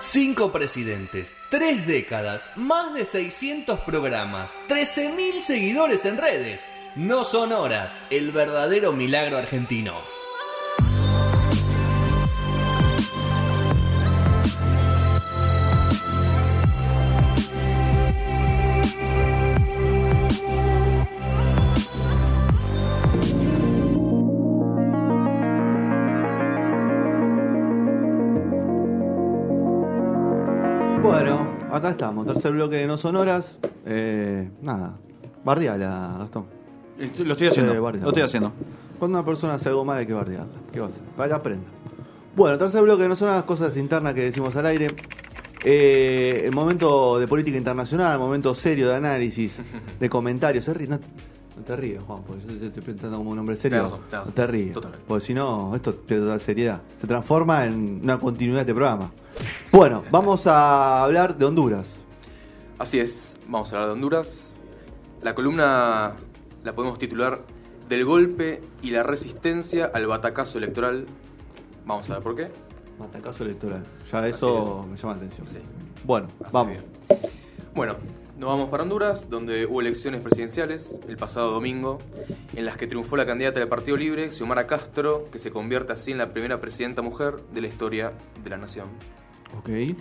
Cinco presidentes, tres décadas, más de 600 programas, 13.000 seguidores en redes. No son horas, el verdadero milagro argentino. Acá estamos, tercer bloque de No Sonoras. Eh, nada, bardeala, Gastón. Lo estoy haciendo. Eh, bardeala. Lo estoy haciendo. Cuando una persona hace algo mal hay que bardearla. ¿Qué va a hacer? Para que aprenda. Bueno, tercer bloque de No Sonoras, cosas internas que decimos al aire. Eh, el momento de política internacional, momento serio de análisis, de comentarios. No, no te ríes, Juan, porque yo te estoy presentando como un hombre serio. Tenés razón, tenés no razón. te ríes. Totalmente. Porque si no, esto pierde toda seriedad. Se transforma en una continuidad de este programa. Bueno, vamos a hablar de Honduras. Así es, vamos a hablar de Honduras. La columna la podemos titular Del golpe y la resistencia al batacazo electoral. Vamos a ver por qué. Matacazo electoral. Ya eso me llama la atención. Sí. Bueno, Así vamos. bien. Bueno, nos vamos para Honduras, donde hubo elecciones presidenciales el pasado domingo, en las que triunfó la candidata del Partido Libre, Xiomara Castro, que se convierte así en la primera presidenta mujer de la historia de la nación. Ok.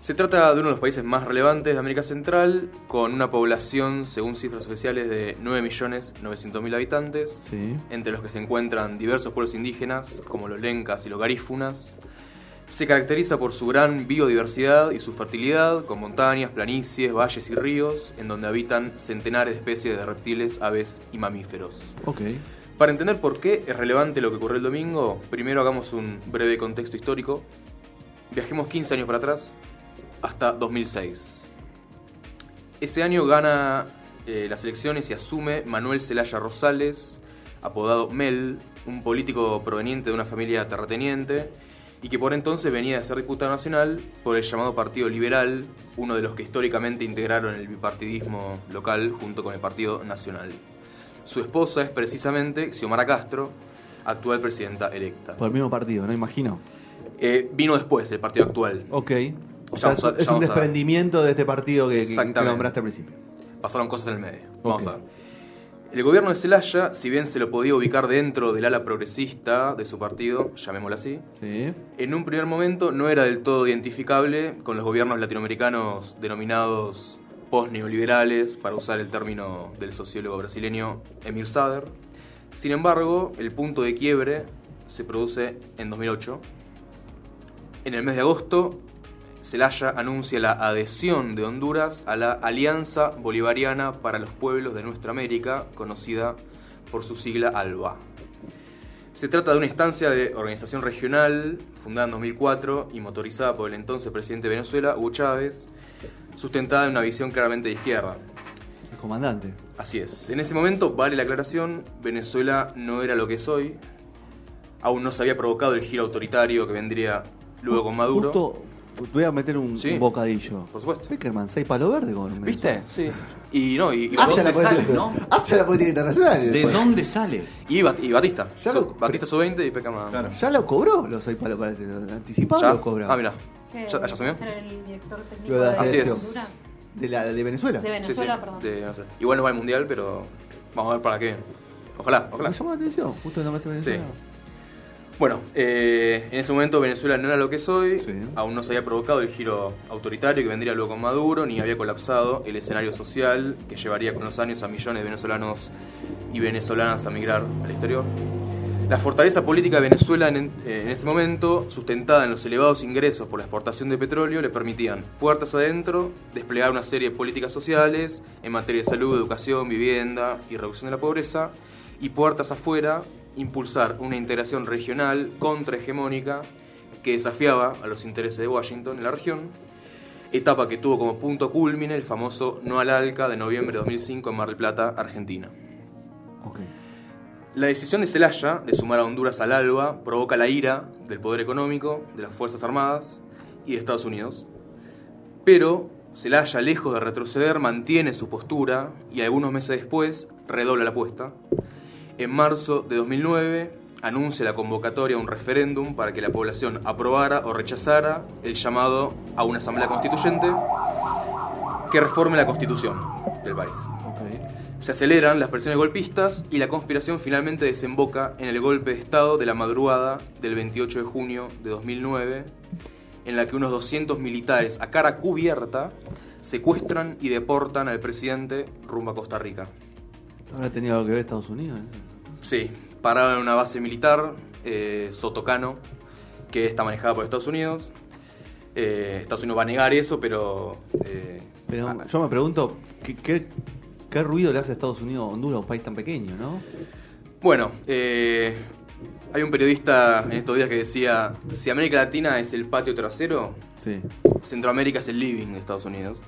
Se trata de uno de los países más relevantes de América Central, con una población, según cifras oficiales, de 9.900.000 habitantes, Sí. entre los que se encuentran diversos pueblos indígenas, como los lencas y los garífunas. Se caracteriza por su gran biodiversidad y su fertilidad, con montañas, planicies, valles y ríos, en donde habitan centenares de especies de reptiles, aves y mamíferos. Ok. Para entender por qué es relevante lo que ocurrió el domingo, primero hagamos un breve contexto histórico. Viajemos 15 años para atrás, hasta 2006. Ese año gana eh, las elecciones y asume Manuel Zelaya Rosales, apodado Mel, un político proveniente de una familia terrateniente y que por entonces venía de ser diputado nacional por el llamado Partido Liberal, uno de los que históricamente integraron el bipartidismo local junto con el Partido Nacional. Su esposa es precisamente Xiomara Castro, actual presidenta electa. Por el mismo partido, ¿no? Imagino. Eh, vino después el partido actual. Ok. O sea, a- es, un desprendimiento de este partido que, que- nombraste al principio. Pasaron cosas en el medio. Vamos a ver. El gobierno de Zelaya, si bien se lo podía ubicar dentro del ala progresista de su partido, llamémoslo así, Sí. en un primer momento no era del todo identificable con los gobiernos latinoamericanos denominados post-neoliberales, para usar el término del sociólogo brasileño Emir Sader. Sin embargo, el punto de quiebre se produce en 2008. En el mes de agosto, Zelaya anuncia la adhesión de Honduras a la Alianza Bolivariana para los Pueblos de Nuestra América, conocida por su sigla ALBA. Se trata de una instancia de organización regional fundada en 2004 y motorizada por el entonces presidente de Venezuela, Hugo Chávez, sustentada en una visión claramente de izquierda. El comandante. Así es. En ese momento, vale la aclaración, Venezuela no era lo que es hoy. Aún no se había provocado el giro autoritario que vendría luego con Maduro. Justo voy a meter un, Sí. un bocadillo. Por supuesto. Peckerman, seis palo verde con ¿Viste? Sí. Y no, y, y, Hace la, ¿Dónde política, sale, no? hace la política internacional. ¿De después. dónde sale? y Bat- y Batista. Ya So- lo- Batista sub-20 y Peckerman. Claro. Ya lo cobró los seis palos, parece. Anticipado ¿Ya? lo cobró. Ah, mira. ¿Ya, ya asumió? ¿Ser el director técnico de la de Así es. De, la, de Venezuela. De Sí, sí, Venezuela, perdón. de Venezuela. Igual no va al mundial, pero vamos a ver para qué. Ojalá, ojalá. Me llamó la atención, justo nombraste Venezuela. Bueno, eh, en ese momento Venezuela no era lo que es hoy, Sí. aún no se había provocado el giro autoritario que vendría luego con Maduro, ni había colapsado el escenario social que llevaría con los años a millones de venezolanos y venezolanas a migrar al exterior. La fortaleza política de Venezuela en, eh, en ese momento, sustentada en los elevados ingresos por la exportación de petróleo, le permitían, puertas adentro, desplegar una serie de políticas sociales en materia de salud, educación, vivienda y reducción de la pobreza, y puertas afuera, impulsar una integración regional contrahegemónica que desafiaba a los intereses de Washington en la región, etapa que tuvo como punto culmine el famoso No al ALCA de noviembre de 2005 en Mar del Plata, Argentina. La decisión de Zelaya de sumar a Honduras al ALBA provoca la ira del poder económico, de las Fuerzas Armadas y de Estados Unidos. Pero Zelaya, lejos de retroceder, mantiene su postura y algunos meses después redobla la apuesta. En marzo de 2009 anuncia la convocatoria a un referéndum para que la población aprobara o rechazara el llamado a una asamblea constituyente que reforme la constitución del país. Se aceleran las presiones golpistas y la conspiración finalmente desemboca en el golpe de Estado de la madrugada del 28 de junio de 2009, en la que unos 200 militares a cara cubierta secuestran y deportan al presidente rumbo a Costa Rica. ¿Habrá tenido algo que ver Estados Unidos? Sí, pararon en una base militar, eh, Sotocano, que está manejada por Estados Unidos. Eh, Estados Unidos va a negar eso, pero... eh, Pero ah, yo me pregunto, ¿qué, qué, qué ruido le hace a Estados Unidos a Honduras, un país tan pequeño, no? Bueno, hay un periodista en estos días que decía, si América Latina es el patio trasero, Sí. Centroamérica es el living de Estados Unidos.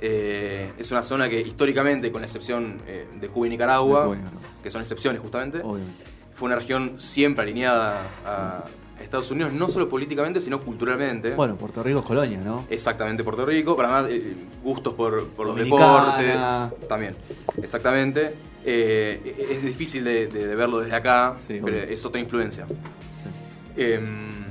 Eh, es una zona que históricamente, con la excepción eh, de Cuba y Nicaragua, Cuba que son excepciones justamente, Obviamente. fue una región siempre alineada a Estados Unidos, no solo políticamente, sino culturalmente. Bueno, Puerto Rico es colonia, ¿no? Exactamente, Puerto Rico, para más eh, gustos por, por los deportes. También, exactamente. Es difícil de, de- de verlo desde acá, Sí, pero es otra influencia. Em,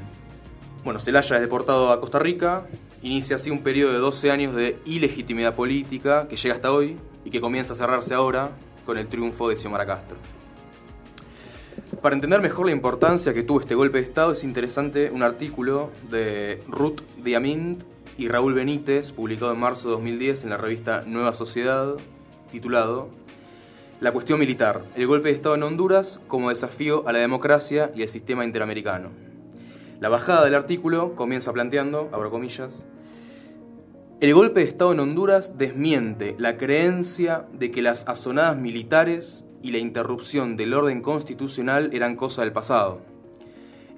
bueno, Celaya es deportado a Costa Rica, inicia así un periodo de 12 años de ilegitimidad política que llega hasta hoy y que comienza a cerrarse ahora con el triunfo de Xiomara Castro. Para entender mejor la importancia que tuvo este golpe de Estado es interesante un artículo de Ruth Diamint y Raúl Benítez, publicado en marzo de 2010 en la revista Nueva Sociedad, titulado La cuestión militar, el golpe de Estado en Honduras como desafío a la democracia y el sistema interamericano. La bajada del artículo comienza planteando, abro comillas, el golpe de Estado en Honduras desmiente la creencia de que las azonadas militares y la interrupción del orden constitucional eran cosa del pasado.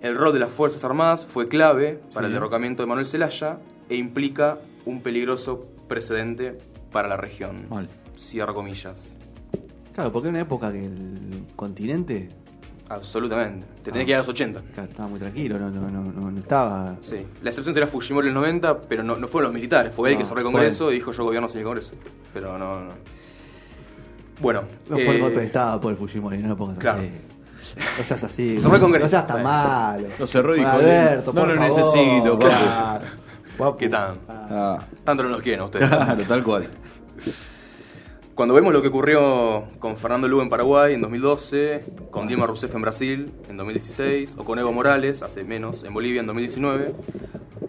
El rol de las Fuerzas Armadas fue clave para el derrocamiento de Manuel Zelaya e implica un peligroso precedente para la región. Mal. Cierro comillas. Claro, porque en una época que el continente Absolutamente. Te tenés Ah. que ir a los 80. claro, estaba muy tranquilo, no, no, no, no- no estaba. Sí. La excepción será Fujimori en los 90, pero no, no fueron los militares. Fue él que cerró el Congreso y dijo yo gobierno sin el Congreso. Pero no, no. Bueno. No fue el eh, golpe de Estado por el Fujimori, no lo pongas claro. así. No seas así. Cerró el Congreso. No seas tan malo. Lo cerró y dijo, Alberto, no por lo favor. necesito. Claro. Papu. ¿Qué tal? Ah, Tanto no los quieren a ustedes. claro, tal cual. Cuando vemos lo que ocurrió con Fernando Lugo en Paraguay en 2012, con Dilma Rousseff en Brasil en 2016 o con Evo Morales, hace menos, en Bolivia en 2019,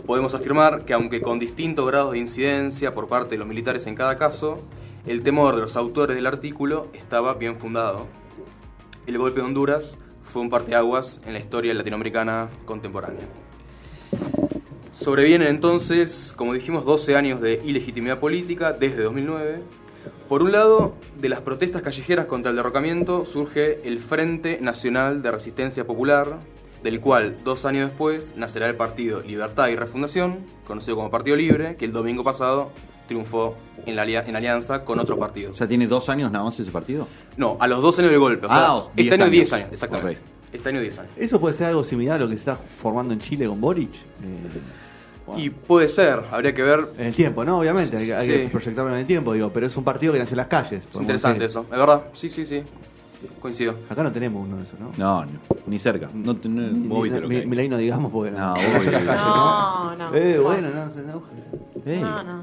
podemos afirmar que aunque con distintos grados de incidencia por parte de los militares en cada caso, el temor de los autores del artículo estaba bien fundado. El golpe de Honduras fue un parteaguas en la historia latinoamericana contemporánea. Sobrevienen entonces, como dijimos, 12 años de ilegitimidad política desde 2009. Por un lado, de las protestas callejeras contra el derrocamiento surge el Frente Nacional de Resistencia Popular, del cual dos años después nacerá el partido Libertad y Refundación, conocido como Partido Libre, que el domingo pasado triunfó en, la en alianza con otros O partidos. sea, ¿tiene dos años nada más ese partido? No, a los dos años del golpe. O sea, Ah, este 10 año años. 10 años, exactamente. Ok. Este año 10 años. ¿Eso puede ser algo similar a lo que se está formando en Chile con Boric? Eh, bueno, Y puede ser, habría que ver. en el tiempo, ¿no? Obviamente, hay, Sí. que proyectarlo en el tiempo, digo, pero es un partido que nació en las calles. Es interesante decir. eso, ¿es verdad? Sí, sí, sí. Coincido. Acá no tenemos uno de esos, ¿no? No, no, ni cerca. No, no- Ni- vos viste lo que mi- hay. Milei no digamos porque No, no, en las calles, No, no. Eh, bueno, no, se enoje. Ey, No, no.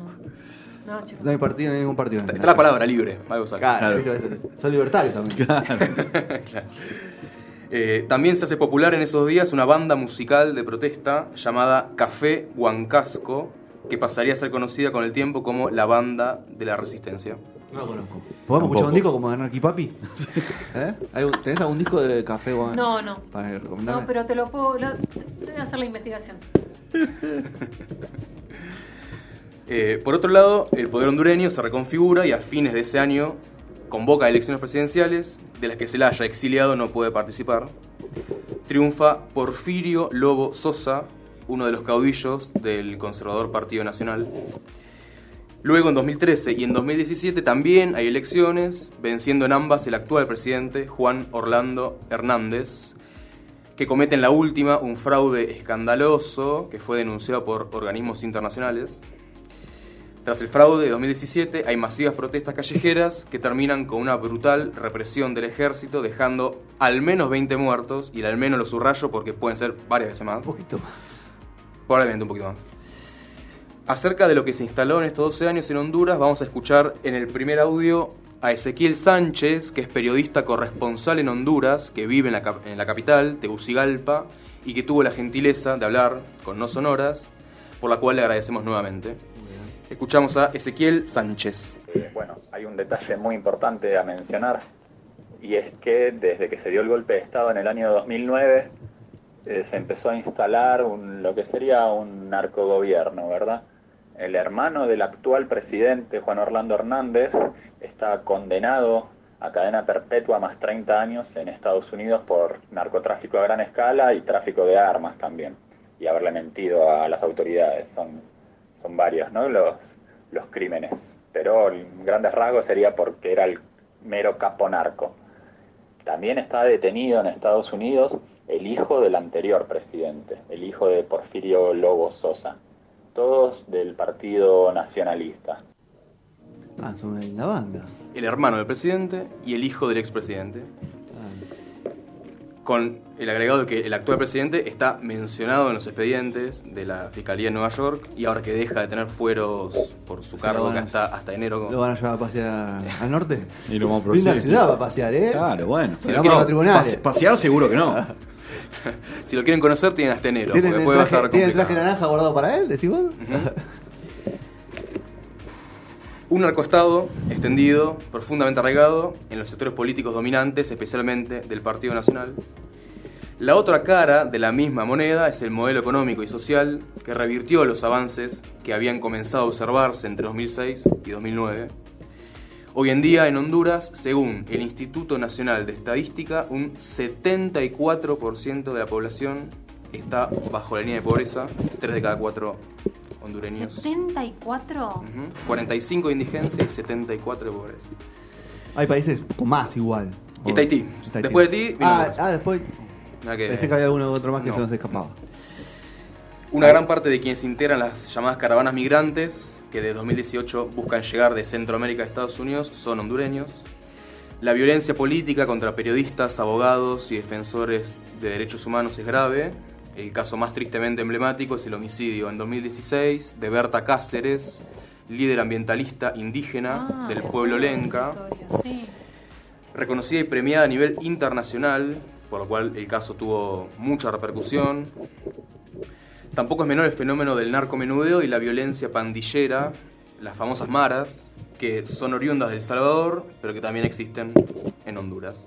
No, chicos. No hay partido, no hay ningún partido. Está la palabra libre, algo. Claro, Claro. son libertarios también. Eh, también se hace popular en esos días una banda musical de protesta llamada Café Huancasco, que pasaría a ser conocida con el tiempo como la Banda de la Resistencia. No lo conozco. ¿Podemos escuchar un disco como de Anarchy Papi? ¿Eh? ¿Hay un- ¿Tenés algún disco de café? Juan? No, no. Para? No, pero te lo puedo. lo- te voy a hacer la investigación. Eh, por otro lado, el poder hondureño se reconfigura y a fines de ese año convoca elecciones presidenciales, de las que se la haya exiliado no puede participar. Triunfa Porfirio Lobo Sosa, uno de los caudillos del conservador Partido Nacional. Luego, en 2013 y en 2017 también hay elecciones, venciendo en ambas el actual presidente Juan Orlando Hernández, que comete en la última un fraude escandaloso que fue denunciado por organismos internacionales. Tras el fraude de 2017 hay masivas protestas callejeras que terminan con una brutal represión del ejército dejando al menos 20 muertos y el al menos lo subrayo porque pueden ser varias veces más. Un poquito más. Probablemente un poquito más. Acerca de lo que se instaló en estos 12 años en Honduras, vamos a escuchar en el primer audio a Ezequiel Sánchez, que es periodista corresponsal en Honduras, que vive en la, en la capital, Tegucigalpa, y que tuvo la gentileza de hablar con No Sonoras, por la cual le agradecemos nuevamente. Escuchamos a Ezequiel Sánchez. Bueno, hay un detalle muy importante a mencionar y es que desde que se dio el golpe de Estado en el año 2009 eh, se empezó a instalar un- lo que sería un narcogobierno, ¿verdad? El hermano del actual presidente, Juan Orlando Hernández, está condenado a cadena perpetua más 30 años en Estados Unidos por narcotráfico a gran escala y tráfico de armas también, y haberle mentido a las autoridades. Son son varios, ¿no? Los, los crímenes. Pero en grandes rasgos sería porque era el mero capo narco. También está detenido en Estados Unidos el hijo del anterior presidente, el hijo de Porfirio Lobo Sosa. Todos del Partido Nacionalista. Ah, son una linda banda. El hermano del presidente y el hijo del expresidente. Con el agregado de que el actual presidente está mencionado en los expedientes de la Fiscalía de Nueva York y ahora que deja de tener fueros por su cargo van que a- hasta, hasta enero. ¿Lo van a llevar a pasear al norte? Y lo vamos a Linda ciudad para pasear, ¿eh? Claro, bueno. Si lo quieren a tribunales. Pase- pasear seguro que no. Si lo quieren conocer, tienen hasta enero. ¿Tienen el va a traje, estar ¿tienen el traje naranja guardado para él? ¿Decís vos? Un narcoestado extendido, profundamente arraigado en los sectores políticos dominantes, especialmente del Partido Nacional. La otra cara de la misma moneda es el modelo económico y social que revirtió los avances que habían comenzado a observarse entre 2006 y 2009. Hoy en día en Honduras, según el Instituto Nacional de Estadística, un 74% de la población está bajo la línea de pobreza, 3 de cada 4 hondureños. 74. Ujú. 45 de indigencia y 74 de pobreza. Hay países con más igual. Y está Haití. Está Haití. Después de vino Ah, ah, después. Que- Pensé que había alguno otro más que No. se nos escapaba. Una gran parte de quienes integran las llamadas caravanas migrantes, que de 2018 buscan llegar de Centroamérica a Estados Unidos, son hondureños. La violencia política contra periodistas, abogados y defensores de derechos humanos es grave. El caso más tristemente emblemático es el homicidio en 2016 de Berta Cáceres, líder ambientalista indígena Ah, del pueblo lenca. Sí. reconocida y premiada a nivel internacional, por lo cual el caso tuvo mucha repercusión. Tampoco es menor el fenómeno del narcomenudeo y la violencia pandillera, las famosas maras, que son oriundas de El Salvador, pero que también existen en Honduras.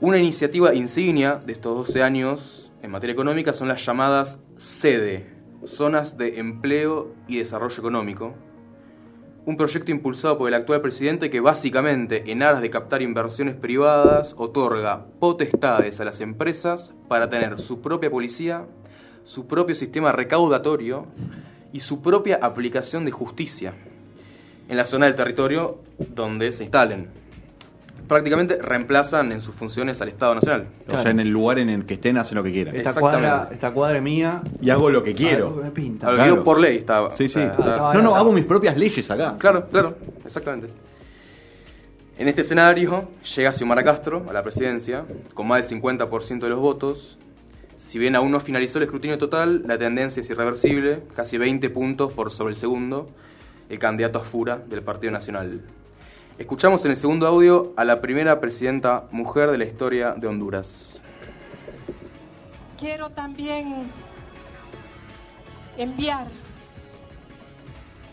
Una iniciativa insignia de estos 12 años en materia económica son las llamadas SEDE, Zonas de Empleo y Desarrollo Económico, un proyecto impulsado por el actual presidente que básicamente, en aras de captar inversiones privadas, otorga potestades a las empresas para tener su propia policía, su propio sistema recaudatorio y su propia aplicación de justicia en la zona del territorio donde se instalen. Prácticamente reemplazan en sus funciones al Estado Nacional. O sea, en el lugar en el que estén, hacen lo que quieran. Esta Exactamente. cuadra, esta cuadra es mía. Y hago lo que Algo quiero. me pinta. A lo que Claro. quiero por ley estaba. Sí, sí. está- estaba- No, no, hago mis propias leyes acá. Claro, claro, exactamente. En este escenario llega Xiomara Castro a la presidencia con más del 50% de los votos. Si bien aún no finalizó el escrutinio total, la tendencia es irreversible, casi 20 puntos por sobre el segundo, el candidato a Fura del Partido Nacional. Escuchamos en el segundo audio a la primera presidenta mujer de la historia de Honduras. quiero también enviar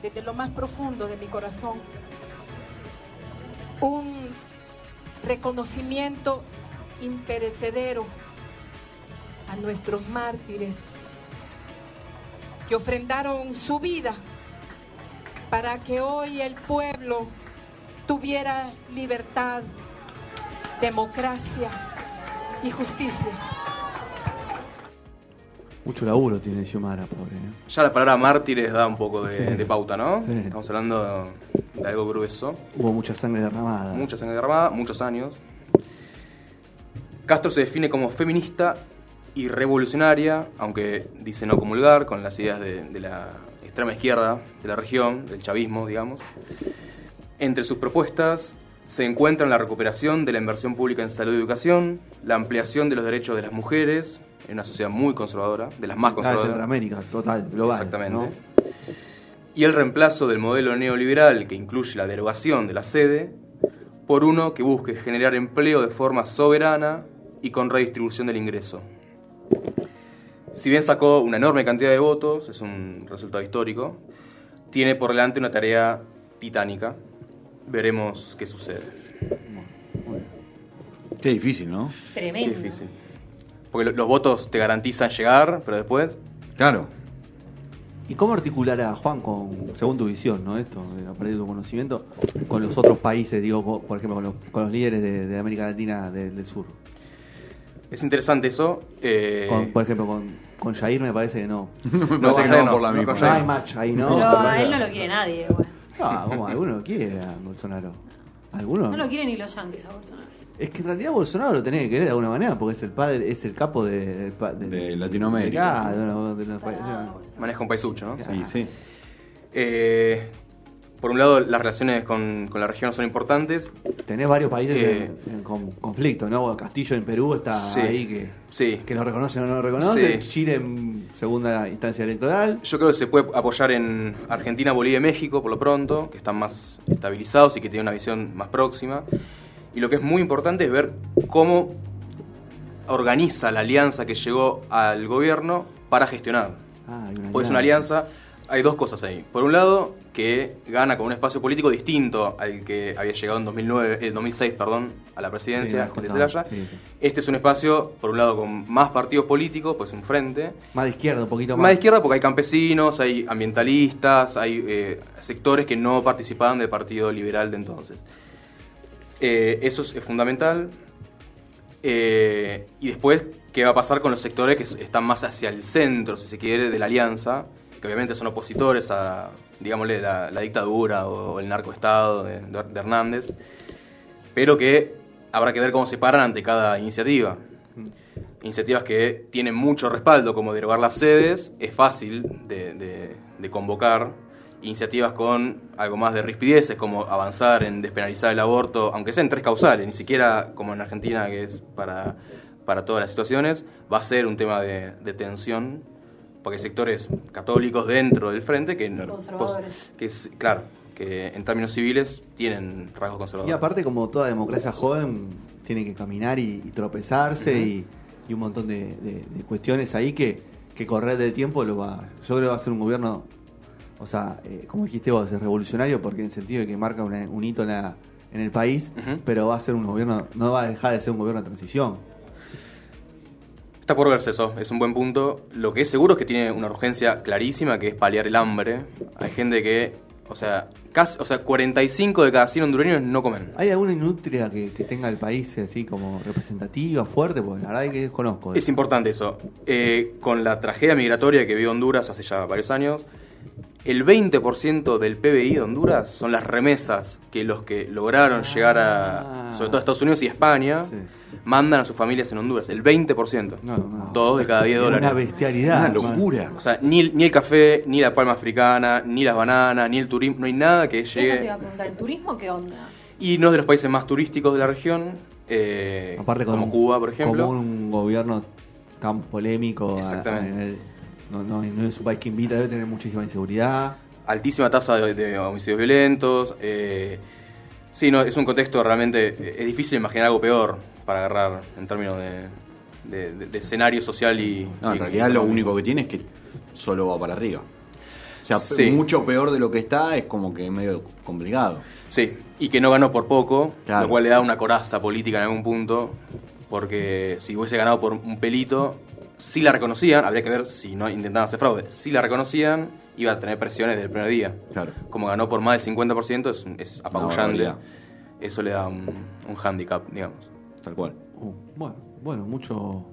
desde lo más profundo de mi corazón un reconocimiento imperecedero a nuestros mártires que ofrendaron su vida para que hoy el pueblo tuviera libertad, democracia y justicia. Mucho laburo tiene Xiomara, pobre. ¿eh? Ya la palabra mártires da un poco de, Sí. de pauta, ¿no? Sí. Estamos hablando de algo grueso. Hubo mucha sangre derramada. Mucha sangre derramada, muchos años. Castro se define como feminista y revolucionaria, aunque dice no comulgar con las ideas de, de la extrema izquierda de la región, del chavismo, digamos. Entre sus propuestas se encuentran la recuperación de la inversión pública en salud y educación, la ampliación de los derechos de las mujeres, en una sociedad muy conservadora, de las más conservadoras. Centroamérica, total, global. Exactamente. ¿no? Y el reemplazo del modelo neoliberal que incluye la derogación de la sede por uno que busque generar empleo de forma soberana y con redistribución del ingreso. Si bien sacó una enorme cantidad de votos, es un resultado histórico, tiene por delante una tarea titánica. Veremos qué sucede. Qué difícil, ¿no? Qué Tremendo. difícil. Porque lo- los votos te garantizan llegar, pero después Claro. ¿Y cómo articulará Juan con, según tu visión, ¿no? Esto, eh, a partir de tu conocimiento, con los otros países, digo, por ejemplo, con los, con los líderes de, de América Latina del, del Sur? es interesante eso. eh, Con- por ejemplo, con, con Jair me parece que no. Me No, parece con que no no, por la no, misma. No Jair. hay match ahí, ¿no? Pero O a él no lo quiere nadie, güey. No, como alguno lo quiere a Bolsonaro. ¿Alguno? No lo quieren ni los yankees a Bolsonaro. Es que en realidad Bolsonaro lo tenés que querer de alguna manera porque es el padre, es el capo de, Latinoamérica. de maneja un paisucho, ¿no? Sí, sí. Eh, por un lado, las relaciones con, con la región son importantes. Tenés varios países Eh, en, en con- conflicto, ¿no? Castillo en Perú está Sí. ahí que, Sí. que lo reconocen o no lo reconocen. Sí. Chile en segunda instancia electoral. Yo creo que se puede apoyar en Argentina, Bolivia y México por lo pronto, que están más estabilizados y que tienen una visión más próxima. Y lo que es muy importante es ver cómo organiza la alianza que llegó al gobierno para gestionar. Ah, hay una es una alianza. Hay dos cosas ahí. Por un lado, que gana con un espacio político distinto al que había llegado en 2009, el 2006 perdón, a la presidencia Sí, de Zelaya. sí, sí. Este es un espacio, por un lado, con más partidos políticos, pues un frente. Más de izquierda, un poquito más. Más de izquierda porque hay campesinos, hay ambientalistas, hay eh, sectores que no participaban del Partido Liberal de entonces. Eh, eso es, es fundamental. Eh, y después, ¿qué va a pasar con los sectores que están más hacia el centro, si se quiere, de la alianza? Que obviamente son opositores a, digámosle, la, la dictadura o el narcoestado de, de- de Hernández. Pero que habrá que ver cómo se paran ante cada iniciativa iniciativas que tienen mucho respaldo, como derogar las sedes, es fácil de, de- de convocar. Iniciativas con algo más de rispideces, como avanzar en despenalizar el aborto, aunque sean tres causales, ni siquiera como en Argentina, que es para, para todas las situaciones, va a ser un tema de, de tensión, porque hay sectores católicos dentro del frente que, no- Conservadores. que es, claro, que en términos civiles tienen rasgos Y conservadores. aparte, como toda democracia joven, tiene que caminar y, y tropezarse y, y un montón de, de- de cuestiones ahí que, que correr del tiempo lo va. Yo creo que va a ser un gobierno, o sea, eh, como dijiste vos, es revolucionario porque en el sentido de que marca una- un hito en, la- en el país, pero va a ser un gobierno, no va a dejar de ser un gobierno de transición. Está por verse eso, es un buen punto. Lo que es seguro es que tiene una urgencia clarísima, que es paliar el hambre. Hay gente que, o sea, casi, o sea 45 de cada 100 hondureños no comen. ¿Hay alguna industria que, que tenga el país así como representativa, fuerte? Porque la verdad es que desconozco. Es importante eso. Eh, con la tragedia migratoria que vivió Honduras hace ya varios años, el 20% del PBI de Honduras son las remesas que los que lograron llegar a, Ah. sobre todo a Estados Unidos y España, Sí. Mandan a sus familias en Honduras. El 20%. No, no. Dos de cada 10 Es dólares. Una bestialidad. Una locura. O sea, ni, el- ni el café, ni la palma africana, ni las bananas, ni el turismo, no hay nada que Eso te iba llegue. a preguntar, ¿el turismo qué onda? Y no es de los países más turísticos de la región, eh, Aparte como Cuba, por ejemplo. Como un gobierno tan polémico. a- Exactamente. a no, no, no es un país que invita, debe tener muchísima inseguridad. Altísima tasa de, de homicidios violentos. eh, sí, no, es un contexto realmente. eh, Es difícil imaginar algo peor para agarrar en términos de, de- de- de escenario social y. No, en y- realidad y lo único que tiene es que solo va para arriba. O sea, Sí. mucho peor de lo que está es como que medio complicado. Sí, y que no ganó por poco, Claro. lo cual le da una coraza política en algún punto, porque si hubiese ganado por un pelito, si la reconocían, habría que ver si no intentaban hacer fraude, si la reconocían, iba a tener presiones del primer día. Claro. Como ganó por más del 50%, es, es apabullante. Eso le da un, un handicap, digamos. Tal cual. Uh, bueno, bueno, mucho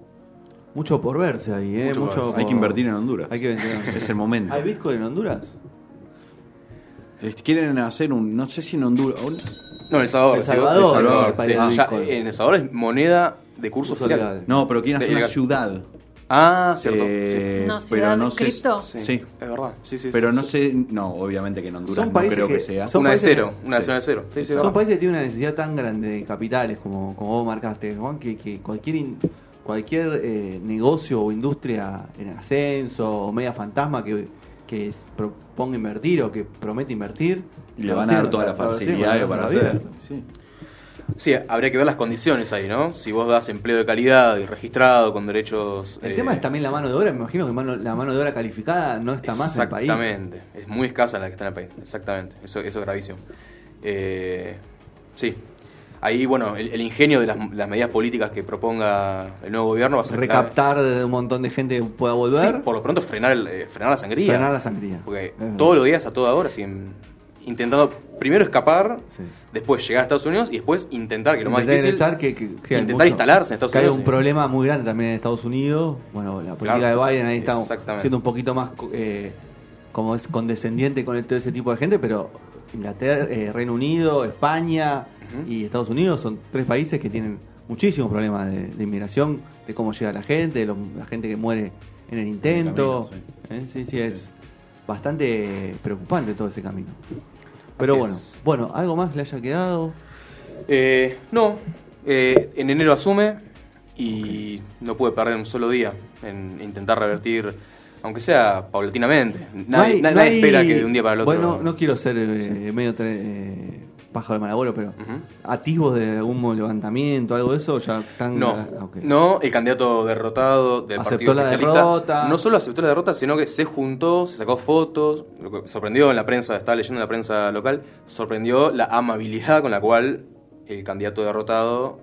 mucho por verse ahí, ¿eh? Mucho Mucho. Hay que invertir en Honduras. Hay que invertir en Honduras. Es el momento. ¿Hay Bitcoin en Honduras? Quieren hacer un, no sé si en Honduras, No, en El Salvador. El Salvador, El el Salvador, sí. Ya, en El Salvador es moneda de curso Curso oficial. legal. no, pero quieren hacer De- una legal. ciudad Ah, cierto. Eh, No, pero no sé. cripto. sí. Sí. Es verdad. Sí, sí, Pero sí, no sí. sé, no, obviamente que en Honduras Son no creo que, que- sea. son- Una de países cero. que- Una sí. nación de cero. Sí, sí, Son verdad. países que tienen una necesidad tan grande de capitales como, como vos marcaste, Juan, que, que cualquier in- cualquier eh, negocio o industria en ascenso o media fantasma que, que proponga invertir o que promete invertir, Y le van a dar todas las la- la- facilidades para hacer. Sí. Sí, habría que ver las condiciones ahí, ¿no? Si vos das empleo de calidad y registrado con derechos. El eh, tema es también la mano de obra, me imagino que mano- la mano de obra calificada no está más en el país. Exactamente. Es muy escasa la que está en el país. Exactamente. Eso, eso es gravísimo. Eh, sí. Ahí, bueno, el, el ingenio de las, las medidas políticas que proponga el nuevo gobierno va a ser clave. Recaptar de un montón de gente que pueda volver, Sí, por lo pronto frenar, el, eh, frenar la sangría. frenar la sangría. Porque todos los días, a toda hora, siguen intentando primero escapar, Sí. después llegar a Estados Unidos y después intentar, que lo más Intentar difícil, ingresar, que, que- que hay intentar mucho- instalarse en Estados que hay Unidos. un sí. problema muy grande también en Estados Unidos. Bueno, la política Claro, de Biden ahí está siendo un poquito más eh, como es condescendiente con todo ese tipo de gente, pero Inglaterra, eh, Reino Unido, España y Estados Unidos son tres países que tienen muchísimos problemas de, de inmigración, de cómo llega la gente, de lo- la gente que muere en el intento. camino, ¿eh? Sí, sí, es bastante preocupante todo ese camino. Pero Así bueno, es. bueno, algo más le haya quedado. Eh, no, eh, en enero asume y no puede perder un solo día en intentar revertir, aunque sea paulatinamente. Nadie, No hay- na- no nadie hay- espera que de un día para el otro. Bueno, no quiero ser eh, medio tre- eh, pájaro de Malaboro, pero Ujú. atisbos de algún levantamiento, algo de eso, ya están. No, ah, no, el candidato derrotado del Aceptó partido la oficialista derrota. no solo aceptó la derrota, sino que se juntó, se sacó fotos, lo que sorprendió en la prensa, estaba leyendo en la prensa local, sorprendió la amabilidad con la cual el candidato derrotado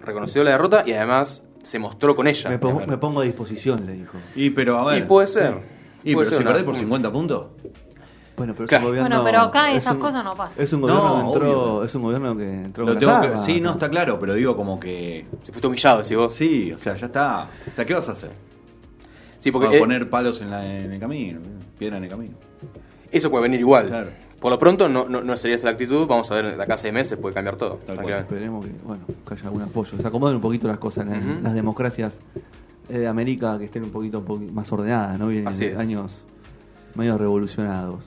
reconoció la derrota y además se mostró con ella. Me, pongo, me a disposición, le dijo. Y pero a ver. Y puede ser. Y Puede pero ser si perdés por 50 puntos. Bueno, pero Claro. es un gobierno. Bueno, pero acá es esas un- cosas no pasan. Es un gobierno No, que entró, es un gobierno que entró Lo con tengo que- sí, no está claro, pero digo como que. Se fuiste humillado, si vos. Sí, o sea, ya está. O sea, ¿qué vas a hacer? Sí, porque Vamos a eh, poner palos en, la- en el camino, piedra en el camino. eso puede venir igual. Claro. Por lo pronto no, no, no sería esa la actitud, vamos a ver, de acá a seis meses puede cambiar todo. Tal cual. tranquilamente. Esperemos que, bueno, que haya algún apoyo. Se acomoden un poquito las cosas en las- Ujú. las democracias eh, de América que estén un poquito, un poquito más ordenadas, ¿no? Vienen Así de es. años medio revolucionados.